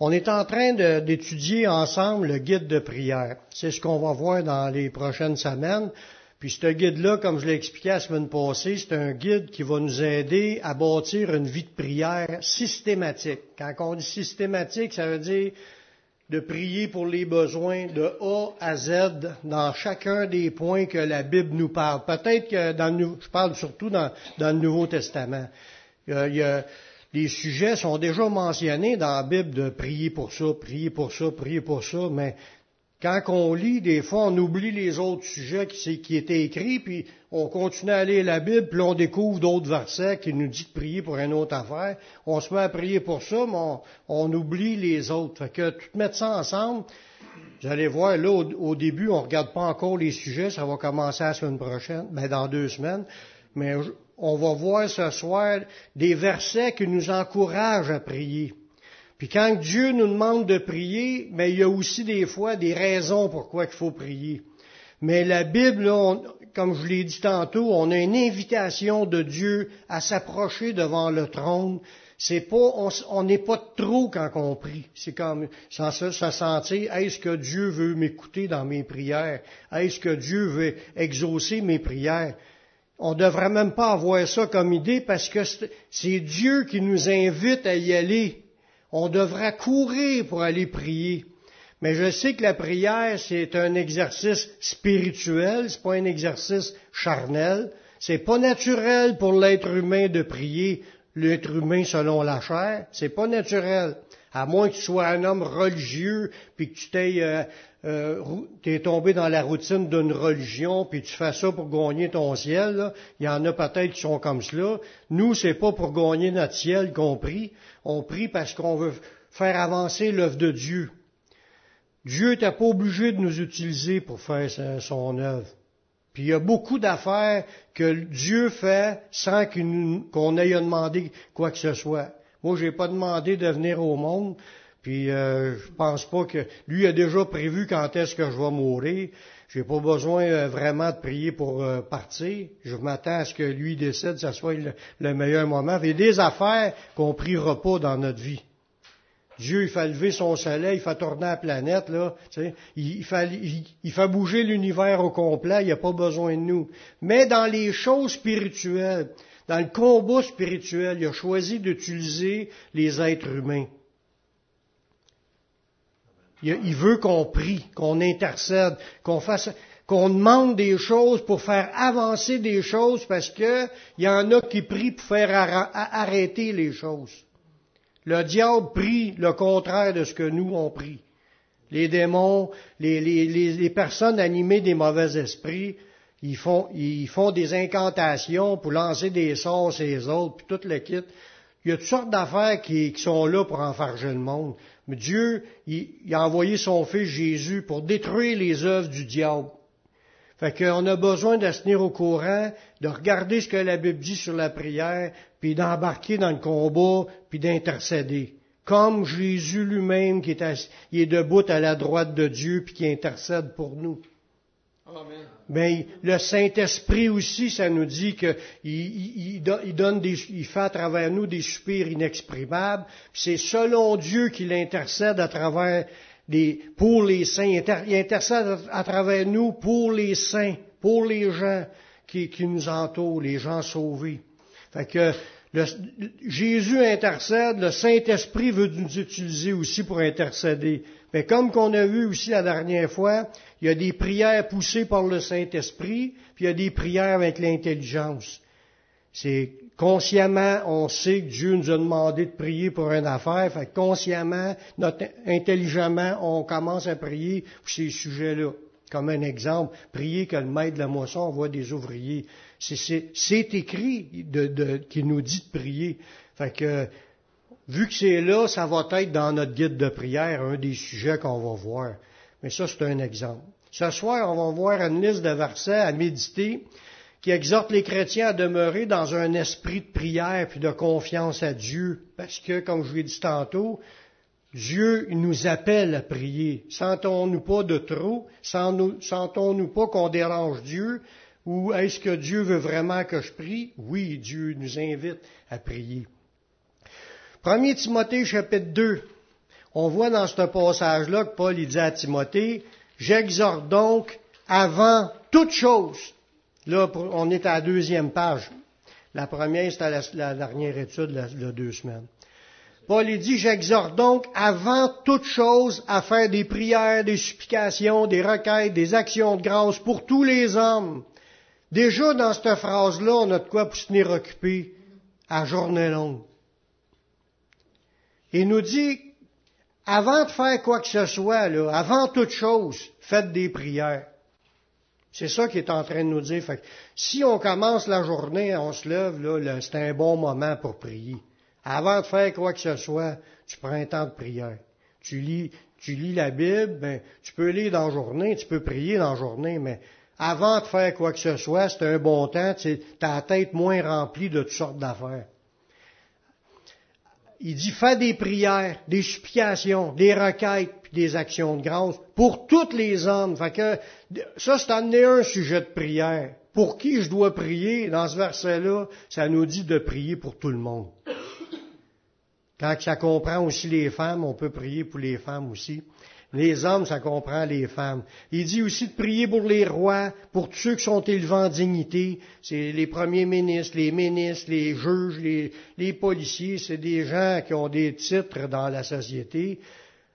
On est en train d'étudier ensemble le guide de prière. C'est ce qu'on va voir dans les prochaines semaines. Puis ce guide-là, comme je l'ai expliqué la semaine passée, c'est un guide qui va nous aider à bâtir une vie de prière systématique. Quand on dit systématique, ça veut dire de prier pour les besoins de A à Z dans chacun des points que la Bible nous parle. Peut-être que dans le, je parle surtout dans, le Nouveau Testament. Les sujets sont déjà mentionnés dans la Bible de prier pour ça, prier pour ça, prier pour ça, mais quand on lit, des fois, on oublie les autres sujets qui, étaient écrits, puis on continue à lire la Bible, puis on découvre d'autres versets qui nous disent de prier pour une autre affaire. On se met à prier pour ça, mais on, oublie les autres. Fait que tout mettre ça ensemble, vous allez voir, là, au, au début, on regarde pas encore les sujets, ça va commencer la semaine prochaine, ben dans deux semaines. Mais on va voir ce soir des versets qui nous encouragent à prier. Puis quand Dieu nous demande de prier, mais il y a aussi des fois des raisons pourquoi il faut prier. Mais la Bible, comme je l'ai dit tantôt, on a une invitation de Dieu à s'approcher devant le trône. C'est pas, on n'est pas trop quand on prie. C'est comme se, se sentir, est-ce que Dieu veut m'écouter dans mes prières? Est-ce que Dieu veut exaucer mes prières? On ne devrait même pas avoir ça comme idée parce que c'est Dieu qui nous invite à y aller. On devrait courir pour aller prier. Mais je sais que la prière, c'est un exercice spirituel, c'est pas un exercice charnel. C'est pas naturel pour l'être humain de prier l'être humain selon la chair. C'est pas naturel. À moins que tu sois un homme religieux, puis que tu t'es euh, euh, es tombé dans la routine d'une religion, puis tu fais ça pour gagner ton ciel. Il y en a peut-être qui sont comme cela. Nous, c'est pas pour gagner notre ciel qu'on prie. On prie parce qu'on veut faire avancer l'œuvre de Dieu. Dieu n'était pas obligé de nous utiliser pour faire son œuvre. Puis il y a beaucoup d'affaires que Dieu fait sans qu'on ait demandé quoi que ce soit. Moi, j'ai pas demandé de venir au monde, puis euh, je pense pas que lui a déjà prévu quand est-ce que je vais mourir. J'ai pas besoin euh, vraiment de prier pour euh, partir. Je m'attends à ce que lui décide, que ce soit le, le, meilleur moment. Il y a des affaires qu'on priera pas dans notre vie. Dieu, il fait lever son soleil, il fait tourner la planète, là. Il, fait, il fait bouger l'univers au complet, il n'y a pas besoin de nous. Mais dans les choses spirituelles, dans le combat spirituel, il a choisi d'utiliser les êtres humains. Il veut qu'on prie, qu'on intercède, qu'on fasse, qu'on demande des choses pour faire avancer des choses parce que il y en a qui prient pour faire arrêter les choses. Le diable prie le contraire de ce que nous on prie. Les démons, les, les, les personnes animées des mauvais esprits, ils font, des incantations pour lancer des sorts les autres, puis tout le kit. Il y a toutes sortes d'affaires qui, qui, sont là pour enfarger le monde. Mais Dieu, il, a envoyé son Fils Jésus pour détruire les œuvres du diable. Fait qu'on a besoin de se tenir au courant, de regarder ce que la Bible dit sur la prière, puis d'embarquer dans le combat, puis d'intercéder. Comme Jésus lui-même qui est, est debout à la droite de Dieu, puis qui intercède pour nous. Mais le Saint-Esprit aussi, ça nous dit qu'il il, donne des, fait à travers nous des soupirs inexprimables. C'est selon Dieu qu'il intercède à travers des, pour les saints. Il intercède à travers nous pour les saints, pour les gens qui, nous entourent, les gens sauvés. Fait que Jésus intercède, le Saint-Esprit veut nous utiliser aussi pour intercéder. Mais comme qu'on a vu aussi la dernière fois, il y a des prières poussées par le Saint-Esprit, puis il y a des prières avec l'intelligence. C'est consciemment, on sait que Dieu nous a demandé de prier pour une affaire, fait consciemment, notre, intelligemment, on commence à prier pour ces sujets-là. Comme un exemple, prier que le maître de la moisson envoie des ouvriers. C'est écrit de, de, qui nous dit de prier. Fait que, vu que c'est là, ça va être dans notre guide de prière, un des sujets qu'on va voir. Mais ça, c'est un exemple. Ce soir, on va voir une liste de versets à méditer qui exhorte les chrétiens à demeurer dans un esprit de prière puis de confiance à Dieu. Parce que, comme je l'ai dit tantôt, Dieu nous appelle à prier. Sentons-nous pas de trop? Sentons-nous pas qu'on dérange Dieu? Ou est-ce que Dieu veut vraiment que je prie? Oui, Dieu nous invite à prier. 1 Timothée chapitre 2. on voit dans ce passage-là que Paul dit à Timothée, j'exhorte donc avant toute chose. Là, on est à la deuxième page. La première, c'était la, la, dernière étude de deux semaines. Paul dit, j'exhorte donc avant toute chose à faire des prières, des supplications, des requêtes, des actions de grâce pour tous les hommes. Déjà, dans cette phrase-là, on a de quoi pour se tenir occupé à journée longue. Il nous dit, avant de faire quoi que ce soit, là, avant toute chose, faites des prières. C'est ça qu'il est en train de nous dire. Si on commence la journée, on se lève, là, c'est un bon moment pour prier. Avant de faire quoi que ce soit, tu prends un temps de prière. Tu lis, tu lis la Bible, ben, tu peux lire dans la journée, tu peux prier dans la journée, mais avant de faire quoi que ce soit, c'est un bon temps, tu as la tête moins remplie de toutes sortes d'affaires. Il dit, fais des prières, des supplications, des requêtes, puis des actions de grâce pour tous les hommes. Fait ça, c'est amené un sujet de prière. Pour qui je dois prier? Dans ce verset-là, ça nous dit de prier pour tout le monde. Quand ça comprend aussi les femmes, on peut prier pour les femmes aussi. Les hommes, ça comprend les femmes. Il dit aussi de prier pour les rois, pour tous ceux qui sont élevés en dignité. C'est les premiers ministres, les ministres, les juges, les, policiers. C'est des gens qui ont des titres dans la société,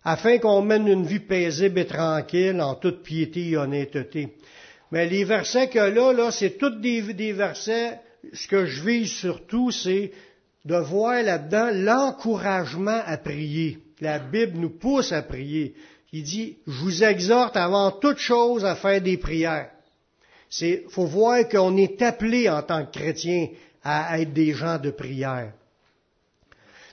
afin qu'on mène une vie paisible et tranquille en toute piété et honnêteté. Mais les versets que là, là, c'est tous des, des versets. Ce que je vise surtout, c'est de voir là-dedans l'encouragement à prier. La Bible nous pousse à prier. Il dit, je vous exhorte avant toute chose à faire des prières. C'est, faut voir qu'on est appelé en tant que chrétien à être des gens de prière.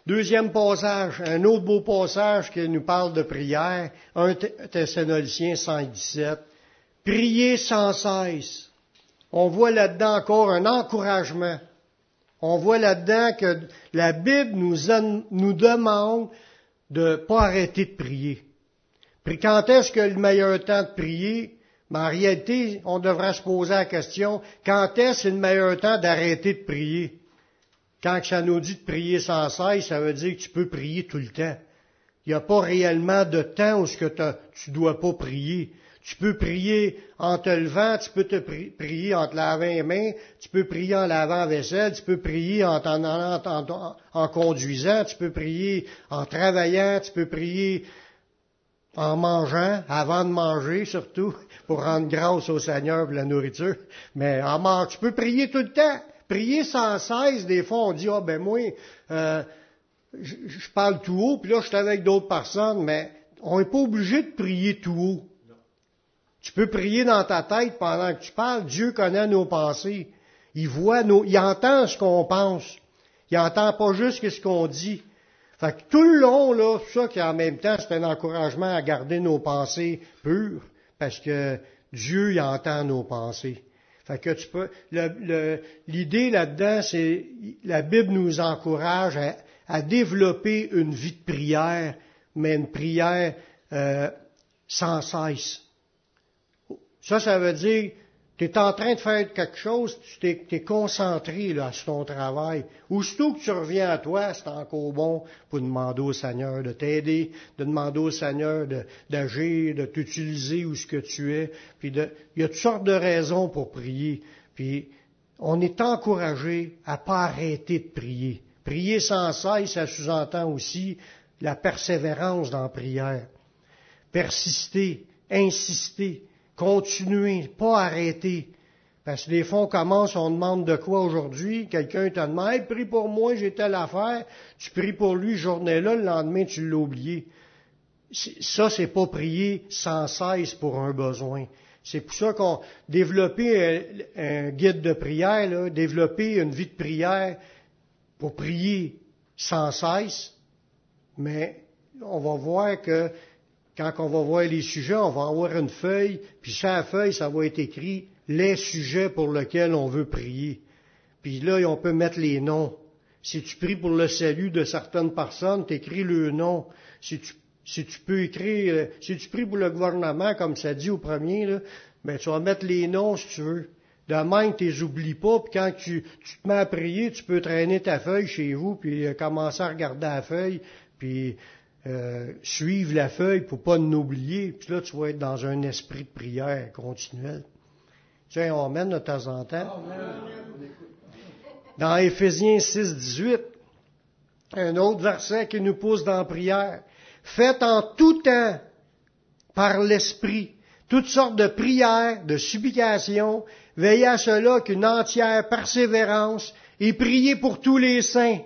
Deuxième passage, un autre beau passage qui nous parle de prière, 1 Thessaloniciens 117. Priez sans cesse. On voit là-dedans encore un encouragement. On voit là-dedans que la Bible nous, nous demande de ne pas arrêter de prier. Puis quand est-ce que le meilleur temps de prier? Mais en réalité, on devrait se poser la question, quand est-ce le meilleur temps d'arrêter de prier? Quand ça nous dit de prier sans cesse, ça veut dire que tu peux prier tout le temps. Il n'y a pas réellement de temps où ce que tu dois pas prier. Tu peux prier en te levant, tu peux te prier en te lavant les mains, tu peux prier en lavant la vaisselle, tu peux prier en, conduisant, tu peux prier en travaillant, tu peux prier en mangeant, avant de manger surtout, pour rendre grâce au Seigneur pour la nourriture. Mais en mangeant, tu peux prier tout le temps. Prier sans cesse, des fois on dit, ah ben moi, euh, je, parle tout haut, puis là je suis avec d'autres personnes, mais on n'est pas obligé de prier tout haut. Tu peux prier dans ta tête pendant que tu parles. Dieu connaît nos pensées. Il voit nos, il entend ce qu'on pense. Il entend pas juste ce qu'on dit. Fait que tout le long, là, ça qui en même temps, c'est un encouragement à garder nos pensées pures, parce que Dieu, il entend nos pensées. Fait que tu peux, l'idée là-dedans, c'est, la Bible nous encourage à, développer une vie de prière, mais une prière euh, sans cesse. Ça, ça veut dire, tu es en train de faire quelque chose, tu es, concentré là, sur ton travail. Aussitôt que tu reviens à toi, c'est encore bon pour demander au Seigneur de t'aider, de demander au Seigneur d'agir, de, t'utiliser où ce que tu es. Puis il y a toutes sortes de raisons pour prier. Puis on est encouragé à pas arrêter de prier. Prier sans cesse, ça sous-entend aussi la persévérance dans la prière. Persister, insister, continuer, pas arrêter. Parce que des fois, on commence, on demande de quoi aujourd'hui, quelqu'un te demande, prie pour moi, j'ai telle affaire, tu pries pour lui, journée-là, le lendemain, tu l'as oublié. Ça, c'est pas prier sans cesse pour un besoin. C'est pour ça qu'on développer un, guide de prière, là, développer une vie de prière pour prier sans cesse, mais on va voir que quand on va voir les sujets, on va avoir une feuille, puis sur la feuille, ça va être écrit les sujets pour lesquels on veut prier. Puis là, on peut mettre les noms. Si tu pries pour le salut de certaines personnes, tu écris le nom. Si tu, si tu peux écrire, euh, si tu pries pour le gouvernement, comme ça dit au premier, là, ben, tu vas mettre les noms si tu veux. De même, tu les oublies pas, puis quand tu, tu, te mets à prier, tu peux traîner ta feuille chez vous, puis euh, commencer à regarder la feuille, puis euh, la feuille pour pas nous oublier. Puis là, tu vas être dans un esprit de prière continuel. Tiens, on mène de temps en temps. Dans Éphésiens 6, 18, un autre verset qui nous pousse dans la prière. Faites en tout temps, par l'Esprit, toutes sortes de prières, de supplications, veillez à cela qu'une entière persévérance et priez pour tous les saints.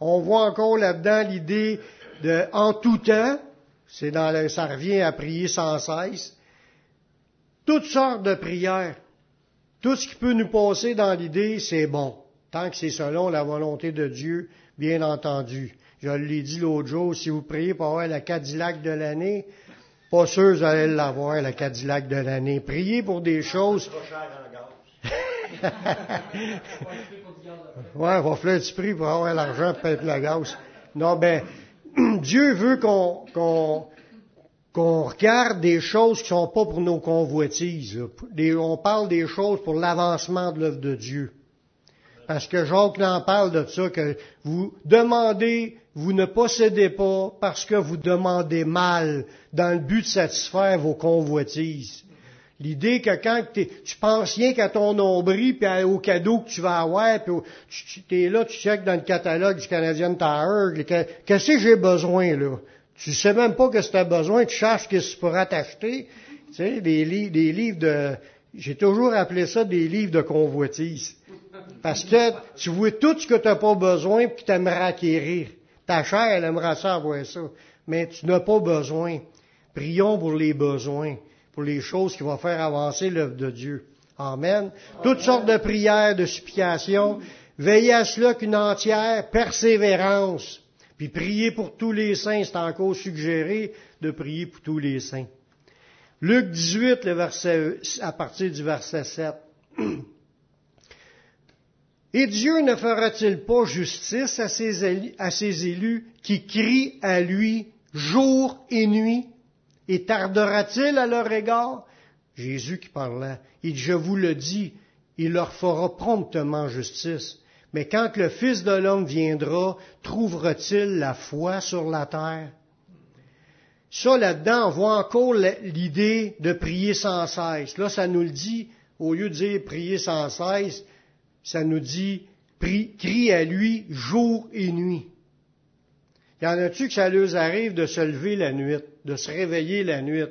On voit encore là-dedans l'idée de en tout temps, c'est dans le, ça revient à prier sans cesse. Toutes sortes de prières. Tout ce qui peut nous passer dans l'idée, c'est bon. Tant que c'est selon la volonté de Dieu, bien entendu. Je l'ai dit l'autre jour, si vous priez pour avoir la Cadillac de l'année, pas sûr vous allez l'avoir, la Cadillac de l'année. Priez pour des choses. ouais, va faire du prix pour avoir l'argent pour payer la gaz. Non, ben, Dieu veut qu'on qu'on regarde des choses qui sont pas pour nos convoitises. on parle des choses pour l'avancement de l'œuvre de Dieu. Parce que Jacques en parle de ça, que vous demandez, vous ne possédez pas parce que vous demandez mal dans le but de satisfaire vos convoitises. L'idée que quand tu penses rien qu'à ton nombril puis au cadeau que tu vas avoir, puis tu es là, tu checkes dans le catalogue du Canadian Tire, qu'est-ce que j'ai besoin là? Tu sais même pas que tu as besoin, tu cherches ce que tu pourras t'acheter. Tu sais, des, livres de... J'ai toujours appelé ça des livres de convoitise. Parce que tu vois tout ce que tu n'as pas besoin et que tu aimerais acquérir. Ta chair, elle aimerait savoir ça. Mais tu n'as pas besoin. Prions pour les besoins pour les choses qui vont faire avancer l'œuvre de Dieu. Amen. Toutes sortes de prières, de supplications. Veillez à cela qu'une entière persévérance. Puis priez pour tous les saints. C'est encore suggéré de prier pour tous les saints. Luc 18, le verset, à partir du verset 7. Et Dieu ne fera-t-il pas justice à ses, à ses élus qui crient à lui jour et nuit? Et tardera-t-il à leur égard? Jésus qui parlait, il je vous le dis, il leur fera promptement justice. Mais quand le Fils de l'homme viendra, trouvera-t-il la foi sur la terre? Ça, là-dedans, on voit encore l'idée de prier sans cesse. Là, ça nous le dit, au lieu de dire prier sans cesse, ça nous dit crie à lui jour et nuit. Y en a-tu que ça leur arrive de se lever la nuit, de se réveiller la nuit?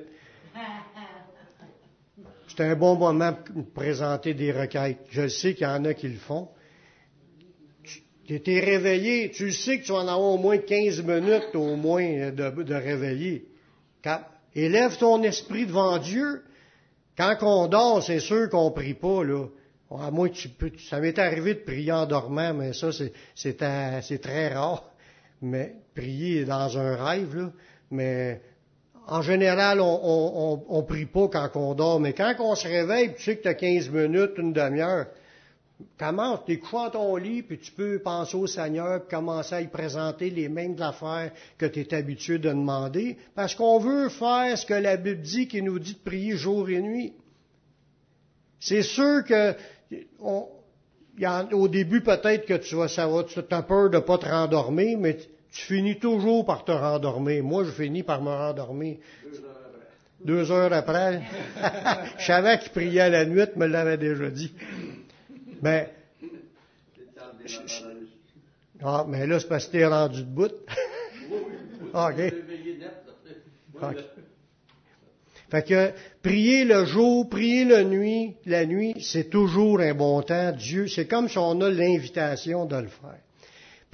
C'est un bon moment pour présenter des requêtes. Je sais qu'il y en a qui le font. Tu étais réveillé, tu sais que tu vas en avoir au moins 15 minutes au moins de, de réveiller. élève ton esprit devant Dieu. Quand on dort, c'est sûr qu'on prie pas, là. À moins que tu peux, ça m'est arrivé de prier en dormant, mais ça, c'est très rare mais prier dans un rêve, là, mais en général, on, on, prie pas quand on dort, mais quand on se réveille, tu sais que tu as 15 minutes, une demi-heure, commence, tu couché ton lit, puis tu peux penser au Seigneur, puis commencer à y présenter les mêmes affaires que tu es habitué de demander, parce qu'on veut faire ce que la Bible dit, qui nous dit de prier jour et nuit. C'est sûr que au début, peut-être que tu vas, va, tu as peur de pas te rendormir, mais tu finis toujours par te rendormir. Moi, je finis par me rendormir. Deux heures après. je savais qu'il priait la nuit, me l'avait déjà dit. Mais, ah, mais là, c'est parce que t'es rendu de bout. OK. Fait que prier le jour, prier la nuit, la nuit, c'est toujours un bon temps. Dieu, c'est comme si on a l'invitation de le faire.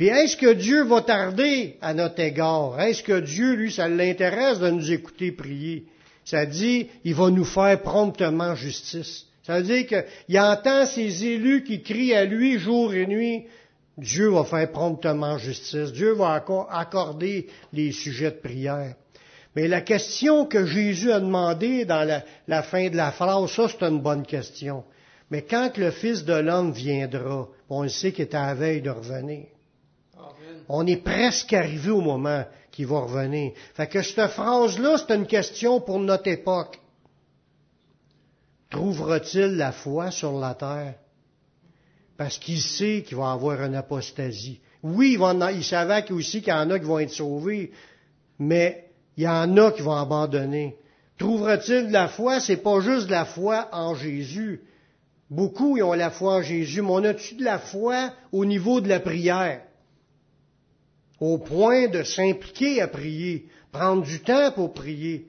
Puis est-ce que Dieu va tarder à notre égard? Est-ce que Dieu, lui, ça l'intéresse de nous écouter prier? Ça dit, il va nous faire promptement justice. Ça veut dire qu'il entend ses élus qui crient à lui jour et nuit. Dieu va faire promptement justice. Dieu va accorder les sujets de prière. Mais la question que Jésus a demandée dans la, fin de la phrase, ça c'est une bonne question. Mais quand le Fils de l'homme viendra, on sait qu'il est à la veille de revenir. On est presque arrivé au moment qu'il va revenir. Fait que cette phrase-là, c'est une question pour notre époque. Trouvera-t-il la foi sur la terre? Parce qu'il sait qu'il va avoir une apostasie. Oui, il, va aussi qu'il y en a qui vont être sauvés, mais il y en a qui vont abandonner. Trouvera-t-il de la foi? C'est pas juste de la foi en Jésus. Beaucoup ont la foi en Jésus, mais on a-tu de la foi au niveau de la prière? Au point de s'impliquer à prier, prendre du temps pour prier.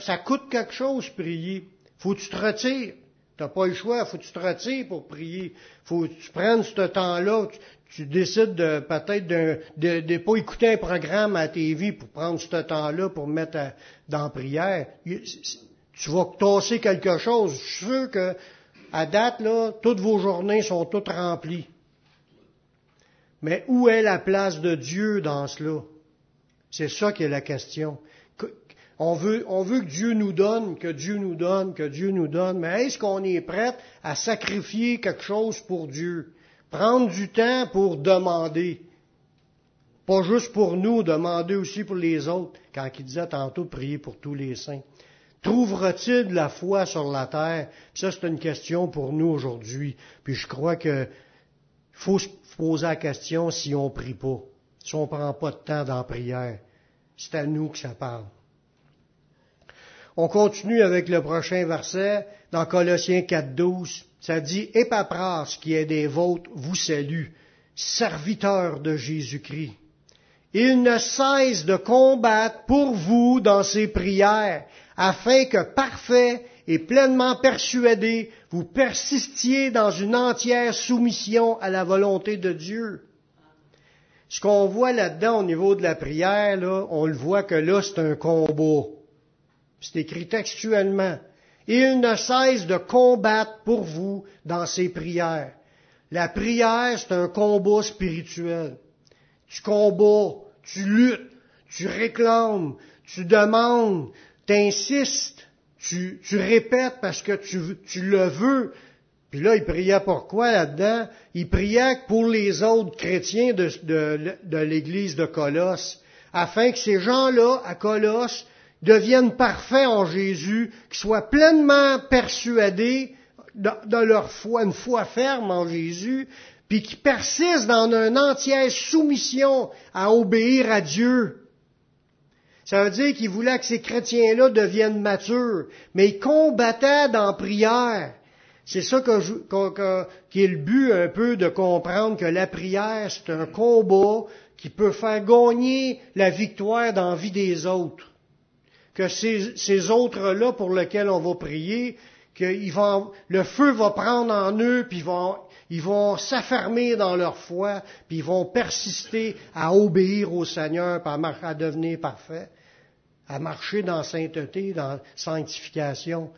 Ça coûte quelque chose, prier. Faut que tu te retires. T'as pas le choix, faut que tu te retires pour prier. Faut que tu prennes ce temps-là. Tu, décides de peut-être de, de, pas écouter un programme à TV pour prendre ce temps-là pour mettre dans la prière. Tu vas tasser quelque chose. Je suis sûr que à date, là, toutes vos journées sont toutes remplies. Mais où est la place de Dieu dans cela? C'est ça qui est la question. On veut, on veut que Dieu nous donne, que Dieu nous donne, que Dieu nous donne, mais est-ce qu'on est prêt à sacrifier quelque chose pour Dieu? Prendre du temps pour demander. Pas juste pour nous, demander aussi pour les autres, quand il disait tantôt prier pour tous les saints. Trouvera-t-il de la foi sur la terre? ça, c'est une question pour nous aujourd'hui. Puis je crois que faut se poser la question si on prie pas, si on prend pas de temps dans la prière. C'est à nous que ça parle. On continue avec le prochain verset dans Colossiens 4.12. Ça dit, Épapras, qui est des vôtres, vous salue, serviteur de Jésus-Christ. Il ne cesse de combattre pour vous dans ses prières, afin que parfait et pleinement persuadé, vous persistiez dans une entière soumission à la volonté de Dieu. Ce qu'on voit là-dedans au niveau de la prière, on le voit que là, c'est un combat. C'est écrit textuellement. Il ne cesse de combattre pour vous dans ses prières. La prière, c'est un combat spirituel. Tu combats, tu luttes, tu réclames, tu demandes, tu répètes parce que tu, tu le veux. Puis là, il priait pour quoi là-dedans? Il priait pour les autres chrétiens de, l'église de Colosse, afin que ces gens-là, à Colosse, deviennent parfaits en Jésus, qu'ils soient pleinement persuadés de, leur foi, une foi ferme en Jésus, puis qui persistent dans une entière soumission à obéir à Dieu. Ça veut dire qu'il voulait que ces chrétiens-là deviennent matures, mais ils combattaient dans prière. C'est ça qui est le but un peu de comprendre que la prière, c'est un combat qui peut faire gagner la victoire dans la vie des autres que ces, autres-là pour lesquels on va prier, que vont, le feu va prendre en eux, puis ils vont, ils vont s'affermer dans leur foi, puis ils vont persister à obéir au Seigneur, puis à, devenir parfaits, à marcher dans sainteté, dans sanctification.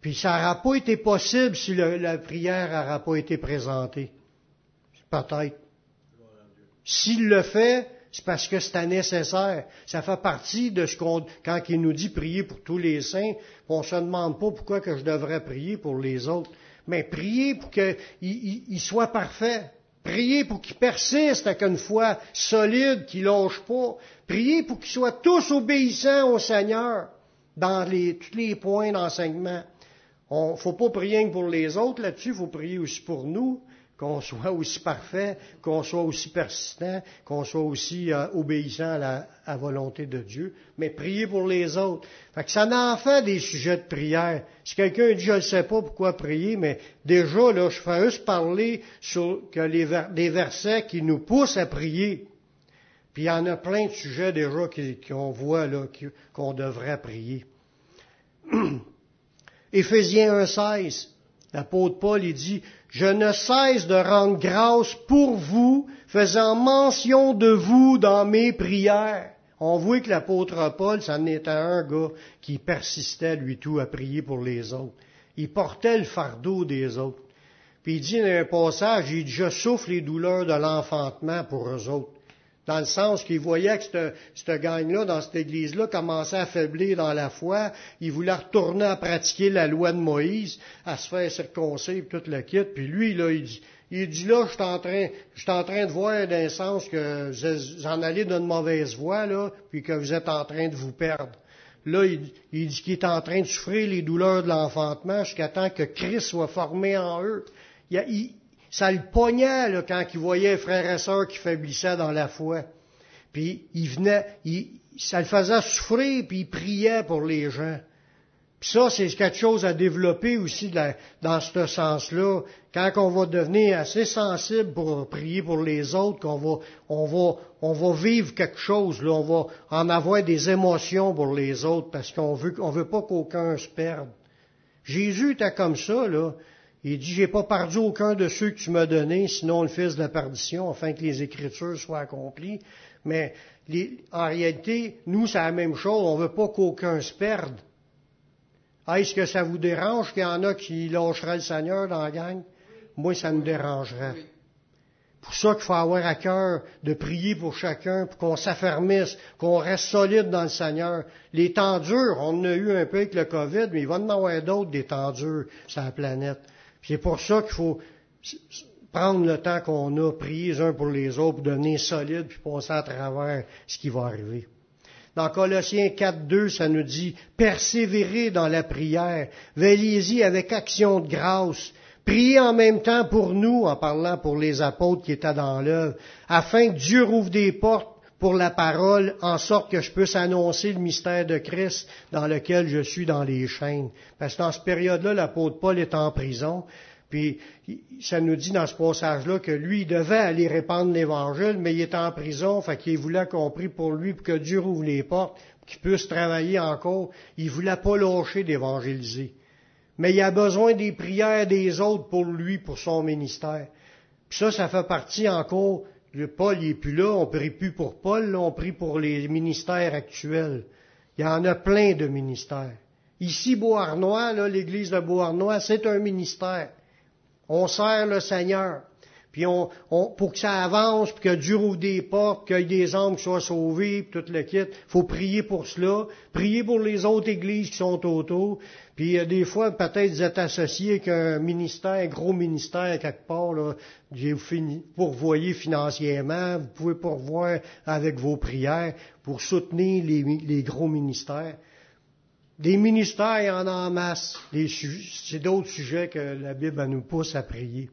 Puis ça n'aura pas été possible si la prière n'aura pas été présentée. Peut-être. S'il le fait, c'est parce que c'est nécessaire. Ça fait partie de ce qu'on, quand il nous dit prier pour tous les saints, on se demande pas pourquoi que je devrais prier pour les autres. Mais prier pour qu'ils soient parfaits. Prier pour qu'ils persistent avec une foi solide, qu'ils lâchent pas. Prier pour qu'ils soient tous obéissants au Seigneur dans tous les points d'enseignement. On faut pas prier pour les autres là-dessus, il faut prier aussi pour nous qu'on soit aussi parfait, qu'on soit aussi persistant, qu'on soit aussi euh, obéissant à la volonté de Dieu, mais prier pour les autres. Fait que ça en fait des sujets de prière. Si quelqu'un dit je ne sais pas pourquoi prier, mais déjà là, je fais juste parler sur que les des versets qui nous poussent à prier. Puis il y en a plein de sujets déjà qu'on voit là qu'on devrait prier. Éphésiens 1.16, l'apôtre Paul il dit je ne cesse de rendre grâce pour vous, faisant mention de vous dans mes prières. On voit que l'apôtre Paul, ça n'était un gars qui persistait, lui tout, à prier pour les autres. Il portait le fardeau des autres. Puis il dit dans un passage, il dit, je souffre les douleurs de l'enfantement pour eux autres dans le sens qu'il voyait que cette, cette gang-là, dans cette église-là, commençait à faiblir dans la foi. Il voulait retourner à pratiquer la loi de Moïse, à se faire circoncer, puis tout le kit. Puis lui, là, il dit, il dit là, je suis en train, je en train de voir d'un sens que vous en allez d'une mauvaise voie, là, puis que vous êtes en train de vous perdre. Là, il, dit qu'il est en train de souffrir les douleurs de l'enfantement jusqu'à temps que Christ soit formé en eux. il, ça le pognait là, quand il voyait frères et sœurs qui faiblissaient dans la foi. Puis il venait, il, ça le faisait souffrir, puis il priait pour les gens. Puis ça, c'est quelque chose à développer aussi dans ce sens-là. Quand on va devenir assez sensible pour prier pour les autres, qu'on va, on va, on va vivre quelque chose, là, on va en avoir des émotions pour les autres, parce qu'on veut, on veut pas qu'aucun se perde. Jésus était comme ça, là. Il dit, j'ai pas perdu aucun de ceux que tu m'as donnés, sinon le fils de la perdition, afin que les Écritures soient accomplies. Mais en réalité, nous, c'est la même chose. On veut pas qu'aucun se perde. Est-ce que ça vous dérange qu'il y en a qui lâcheraient le Seigneur dans la gang? Moi, ça me dérangerait. Pour ça qu'il faut avoir à cœur de prier pour chacun, pour qu'on s'affermisse, qu'on reste solide dans le Seigneur. Les temps durs, on en a eu un peu avec le COVID, mais il va en avoir d'autres des temps durs sur la planète. C'est pour ça qu'il faut prendre le temps qu'on a, prier les uns pour les autres, pour devenir solide, puis passer à travers ce qui va arriver. Dans Colossiens 4.2, ça nous dit, persévérez dans la prière, veillez-y avec action de grâce, priez en même temps pour nous, en parlant pour les apôtres qui étaient dans l'œuvre, afin que Dieu rouvre des portes pour la parole, en sorte que je puisse annoncer le mystère de Christ dans lequel je suis dans les chaînes. Parce que dans cette période-là, l'apôtre Paul est en prison, puis ça nous dit dans ce passage-là que lui, il devait aller répandre l'Évangile, mais il est en prison, fait qu'il voulait qu'on prie pour lui, pour que Dieu rouvre les portes, qu'il puisse travailler encore. Il voulait pas lâcher d'évangéliser. Mais il a besoin des prières des autres pour lui, pour son ministère. Puis ça, ça fait partie encore. Le Paul n'est plus là, on prie plus pour Paul, on prie pour les ministères actuels. Il y en a plein de ministères. Ici, Beauharnois, l'église de Beauharnois, c'est un ministère. On sert le Seigneur. Puis on, pour que ça avance, puis que Dieu ouvre des portes, qu'il y ait des âmes qui soient sauvées, puis tout le kit, faut prier pour cela, prier pour les autres églises qui sont autour. Puis euh, des fois, peut-être vous êtes associé avec un ministère, un gros ministère quelque part, là, vous pourvoyez financièrement, vous pouvez pourvoir avec vos prières pour soutenir les, les gros ministères. Des ministères, il y en a en masse. C'est d'autres sujets que la Bible nous pousse à prier.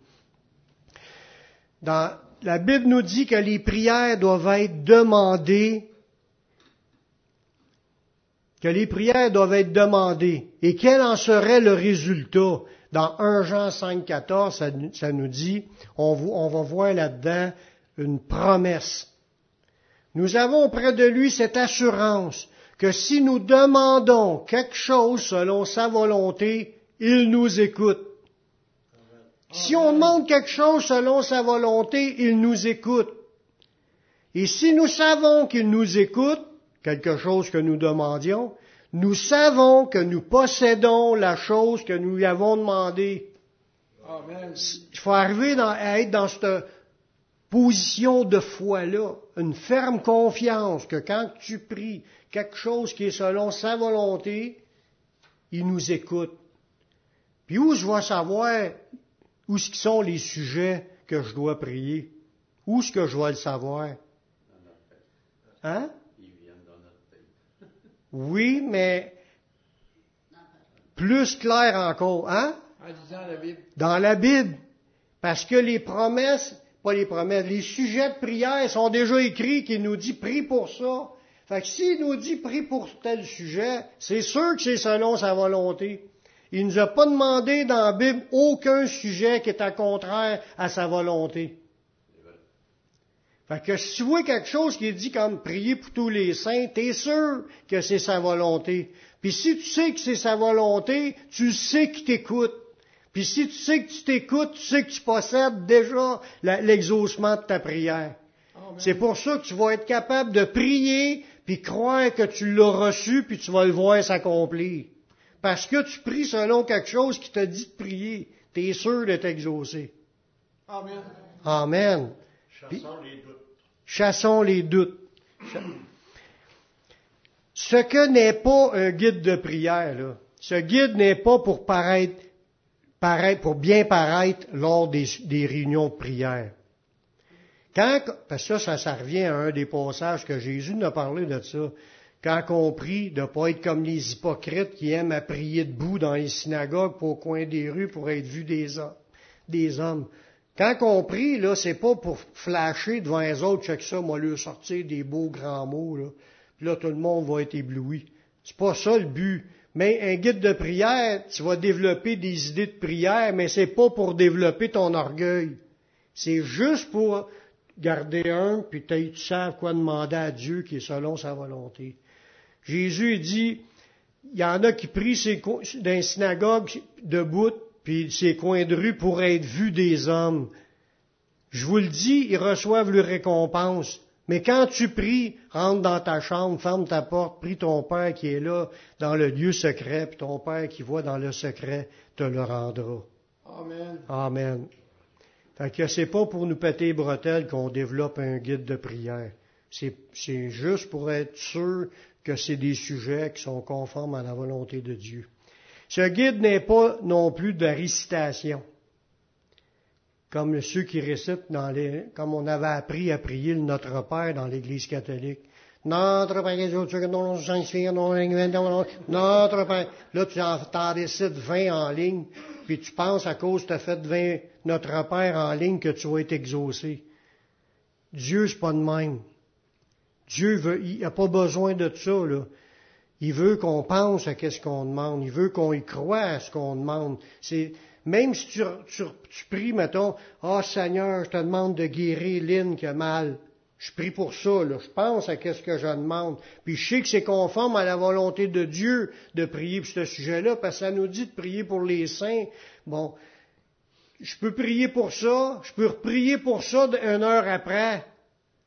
La Bible nous dit que les prières doivent être demandées, que les prières doivent être demandées. Et quel en serait le résultat? Dans 1 Jean 5, 14, ça, nous dit, on, on va voir là-dedans une promesse. Nous avons près de lui cette assurance que si nous demandons quelque chose selon sa volonté, il nous écoute. Si on demande quelque chose selon sa volonté, il nous écoute. Et si nous savons qu'il nous écoute, quelque chose que nous demandions, nous savons que nous possédons la chose que nous lui avons demandée. Il faut arriver à être dans cette position de foi-là, une ferme confiance que quand tu pries, quelque chose qui est selon sa volonté, il nous écoute. Puis où je vais savoir où ce sont les sujets que je dois prier? Où est-ce que je vais le savoir? Hein? Oui, mais plus clair encore, hein? Dans la Bible. Parce que les promesses, pas les promesses, les sujets de prière sont déjà écrits qui nous dit prie pour ça, fait que s'il nous dit prie pour tel sujet, c'est sûr que c'est selon sa volonté. Il ne nous a pas demandé dans la Bible aucun sujet qui est à contraire à sa volonté. Fait que si tu vois quelque chose qui est dit comme prier pour tous les saints, t'es sûr que c'est sa volonté. Puis si tu sais que c'est sa volonté, tu sais qu'il t'écoute. Puis si tu sais que tu t'écoutes, tu sais que tu possèdes déjà l'exaucement de ta prière. C'est pour ça que tu vas être capable de prier puis croire que tu l'as reçu, puis tu vas le voir s'accomplir. Parce que tu pries selon quelque chose qui t'a dit de prier, tu es sûr d'être exaucé. Amen. Amen. Chassons les doutes. Chassons les doutes. Ce que n'est pas un guide de prière, là, ce guide n'est pas pour paraître, paraître, pour bien paraître lors des, des réunions de prière. Quand, parce que ça, ça, revient à un des passages que Jésus nous a parlé de ça. Quand on prie, de ne pas être comme les hypocrites qui aiment à prier debout dans les synagogues pour au coin des rues pour être vus des hommes. Des hommes. Quand on prie, là, c'est pas pour flasher devant les autres, check ça, moi, leur sortir des beaux grands mots, là. puis là, tout le monde va être ébloui. C'est pas ça le but. Mais un guide de prière, tu vas développer des idées de prière, mais c'est pas pour développer ton orgueil. C'est juste pour garder un, puis tu sais quoi demander à Dieu qui est selon sa volonté. Jésus dit, il y en a qui prient dans synagogue debout, puis ces coins de rue pour être vus des hommes. Je vous le dis, ils reçoivent leur récompense. Mais quand tu pries, rentre dans ta chambre, ferme ta porte, prie ton Père qui est là dans le lieu secret, puis ton Père qui voit dans le secret te le rendra. Amen. Amen. Fait que c'est pas pour nous péter les bretelles qu'on développe un guide de prière. C'est, c'est juste pour être sûr que c'est des sujets qui sont conformes à la volonté de Dieu. Ce guide n'est pas non plus de récitation comme ceux qui récitent dans les, comme on avait appris à prier le Notre Père dans l'Église catholique. Notre Père, notre Père. Là, tu en, récites 20 en ligne, puis tu penses à cause que tu as fait 20 Notre Père en ligne que tu vas être exaucé. Dieu, c'est pas de même. Dieu veut, il n'a pas besoin de ça, là. Il veut qu'on pense à ce qu'on demande. Il veut qu'on y croit à ce qu'on demande. C'est, même si tu, pries, mettons, Ah Seigneur, je te demande de guérir Lynn qui a mal. Je prie pour ça, là. je pense à qu'est-ce que je demande. Puis je sais que c'est conforme à la volonté de Dieu de prier pour ce sujet-là, parce que ça nous dit de prier pour les saints. Bon, je peux prier pour ça, je peux prier pour ça une heure après.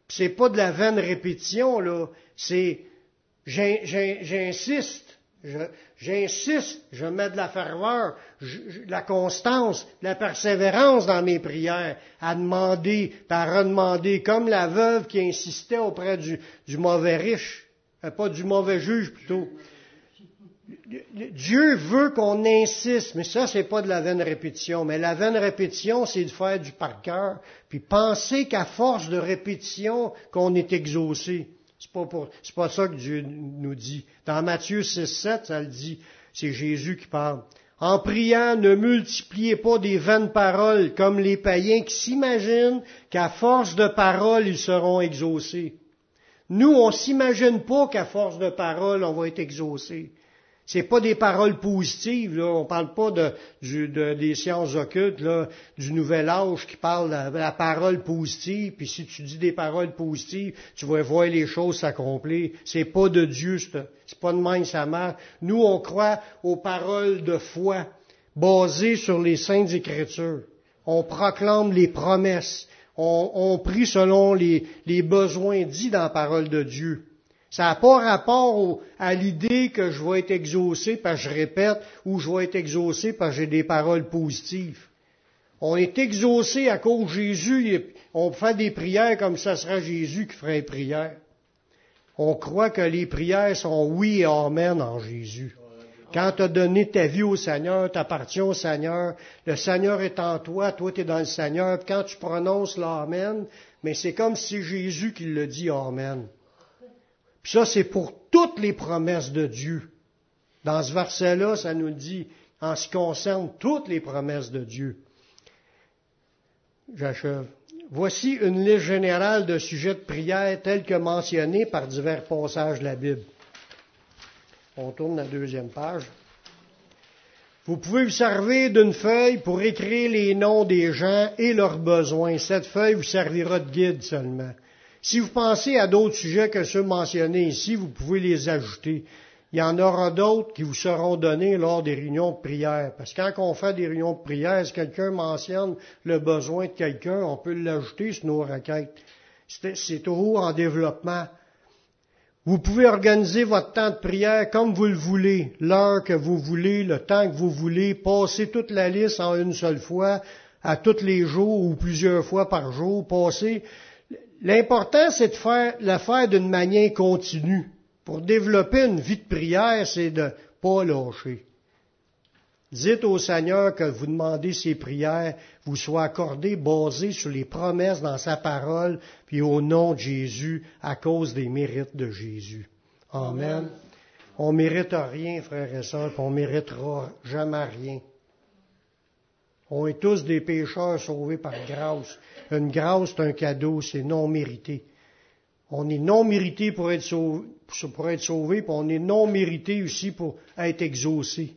C'est pas de la vaine répétition, là. C'est, j'insiste. J'insiste, je mets de la ferveur, la constance, la persévérance dans mes prières, à demander, à redemander, comme la veuve qui insistait auprès du, mauvais riche, euh, pas du mauvais juge plutôt. Dieu veut qu'on insiste, mais ça, c'est pas de la vaine répétition. Mais la vaine répétition, c'est de faire du par cœur, puis penser qu'à force de répétition, qu'on est exaucé. C'est pas, pas ça que Dieu nous dit. Dans Matthieu 6, 7, ça le dit. C'est Jésus qui parle. En priant, ne multipliez pas des vaines paroles comme les païens qui s'imaginent qu'à force de paroles, ils seront exaucés. Nous, on s'imagine pas qu'à force de paroles, on va être exaucés. C'est pas des paroles positives, là. On parle pas de, des sciences occultes, du nouvel âge qui parle de la parole positive. Puis si tu dis des paroles positives, tu vas voir les choses s'accomplir. C'est pas de Dieu, c'est pas de même sa mère. Nous, on croit aux paroles de foi basées sur les saintes écritures. On proclame les promesses. On, prie selon les besoins dits dans la parole de Dieu. Ça n'a pas rapport à l'idée que je vais être exaucé parce que je répète ou je vais être exaucé parce que j'ai des paroles positives. On est exaucé à cause de Jésus. On fait des prières comme ça sera Jésus qui ferait les prières. On croit que les prières sont oui et amen en Jésus. Quand tu as donné ta vie au Seigneur, tu appartiens au Seigneur, le Seigneur est en toi, toi tu es dans le Seigneur. Quand tu prononces l'Amen, mais c'est comme si Jésus qui le dit Amen ça, c'est pour toutes les promesses de Dieu. Dans ce verset-là, ça nous dit en ce qui concerne toutes les promesses de Dieu. J'achève. Voici une liste générale de sujets de prière tels que mentionnés par divers passages de la Bible. On tourne la deuxième page. Vous pouvez vous servir d'une feuille pour écrire les noms des gens et leurs besoins. Cette feuille vous servira de guide seulement. Si vous pensez à d'autres sujets que ceux mentionnés ici, vous pouvez les ajouter. Il y en aura d'autres qui vous seront donnés lors des réunions de prière. Parce que quand on fait des réunions de prière, si quelqu'un mentionne le besoin de quelqu'un, on peut l'ajouter sur nos requêtes. C'est toujours en développement. Vous pouvez organiser votre temps de prière comme vous le voulez, l'heure que vous voulez, le temps que vous voulez, passer toute la liste en une seule fois, à tous les jours ou plusieurs fois par jour, passer L'important, c'est de faire, le faire d'une manière continue. Pour développer une vie de prière, c'est de pas lâcher. Dites au Seigneur que vous demandez ces prières vous soient accordées basées sur les promesses dans sa parole, puis au nom de Jésus, à cause des mérites de Jésus. Amen. On mérite rien, frères et sœurs, on méritera jamais rien. On est tous des pécheurs sauvés par grâce. Une grâce, c'est un cadeau, c'est non mérité. On est non mérité pour être sauvé, pour être puis on est non mérité aussi pour être exaucé.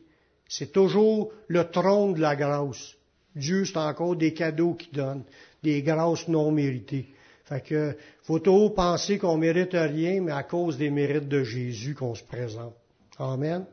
C'est toujours le trône de la grâce. Dieu, c'est encore des cadeaux qu'il donne, des grâces non méritées. Fait que, faut toujours penser qu'on mérite rien, mais à cause des mérites de Jésus qu'on se présente. Amen.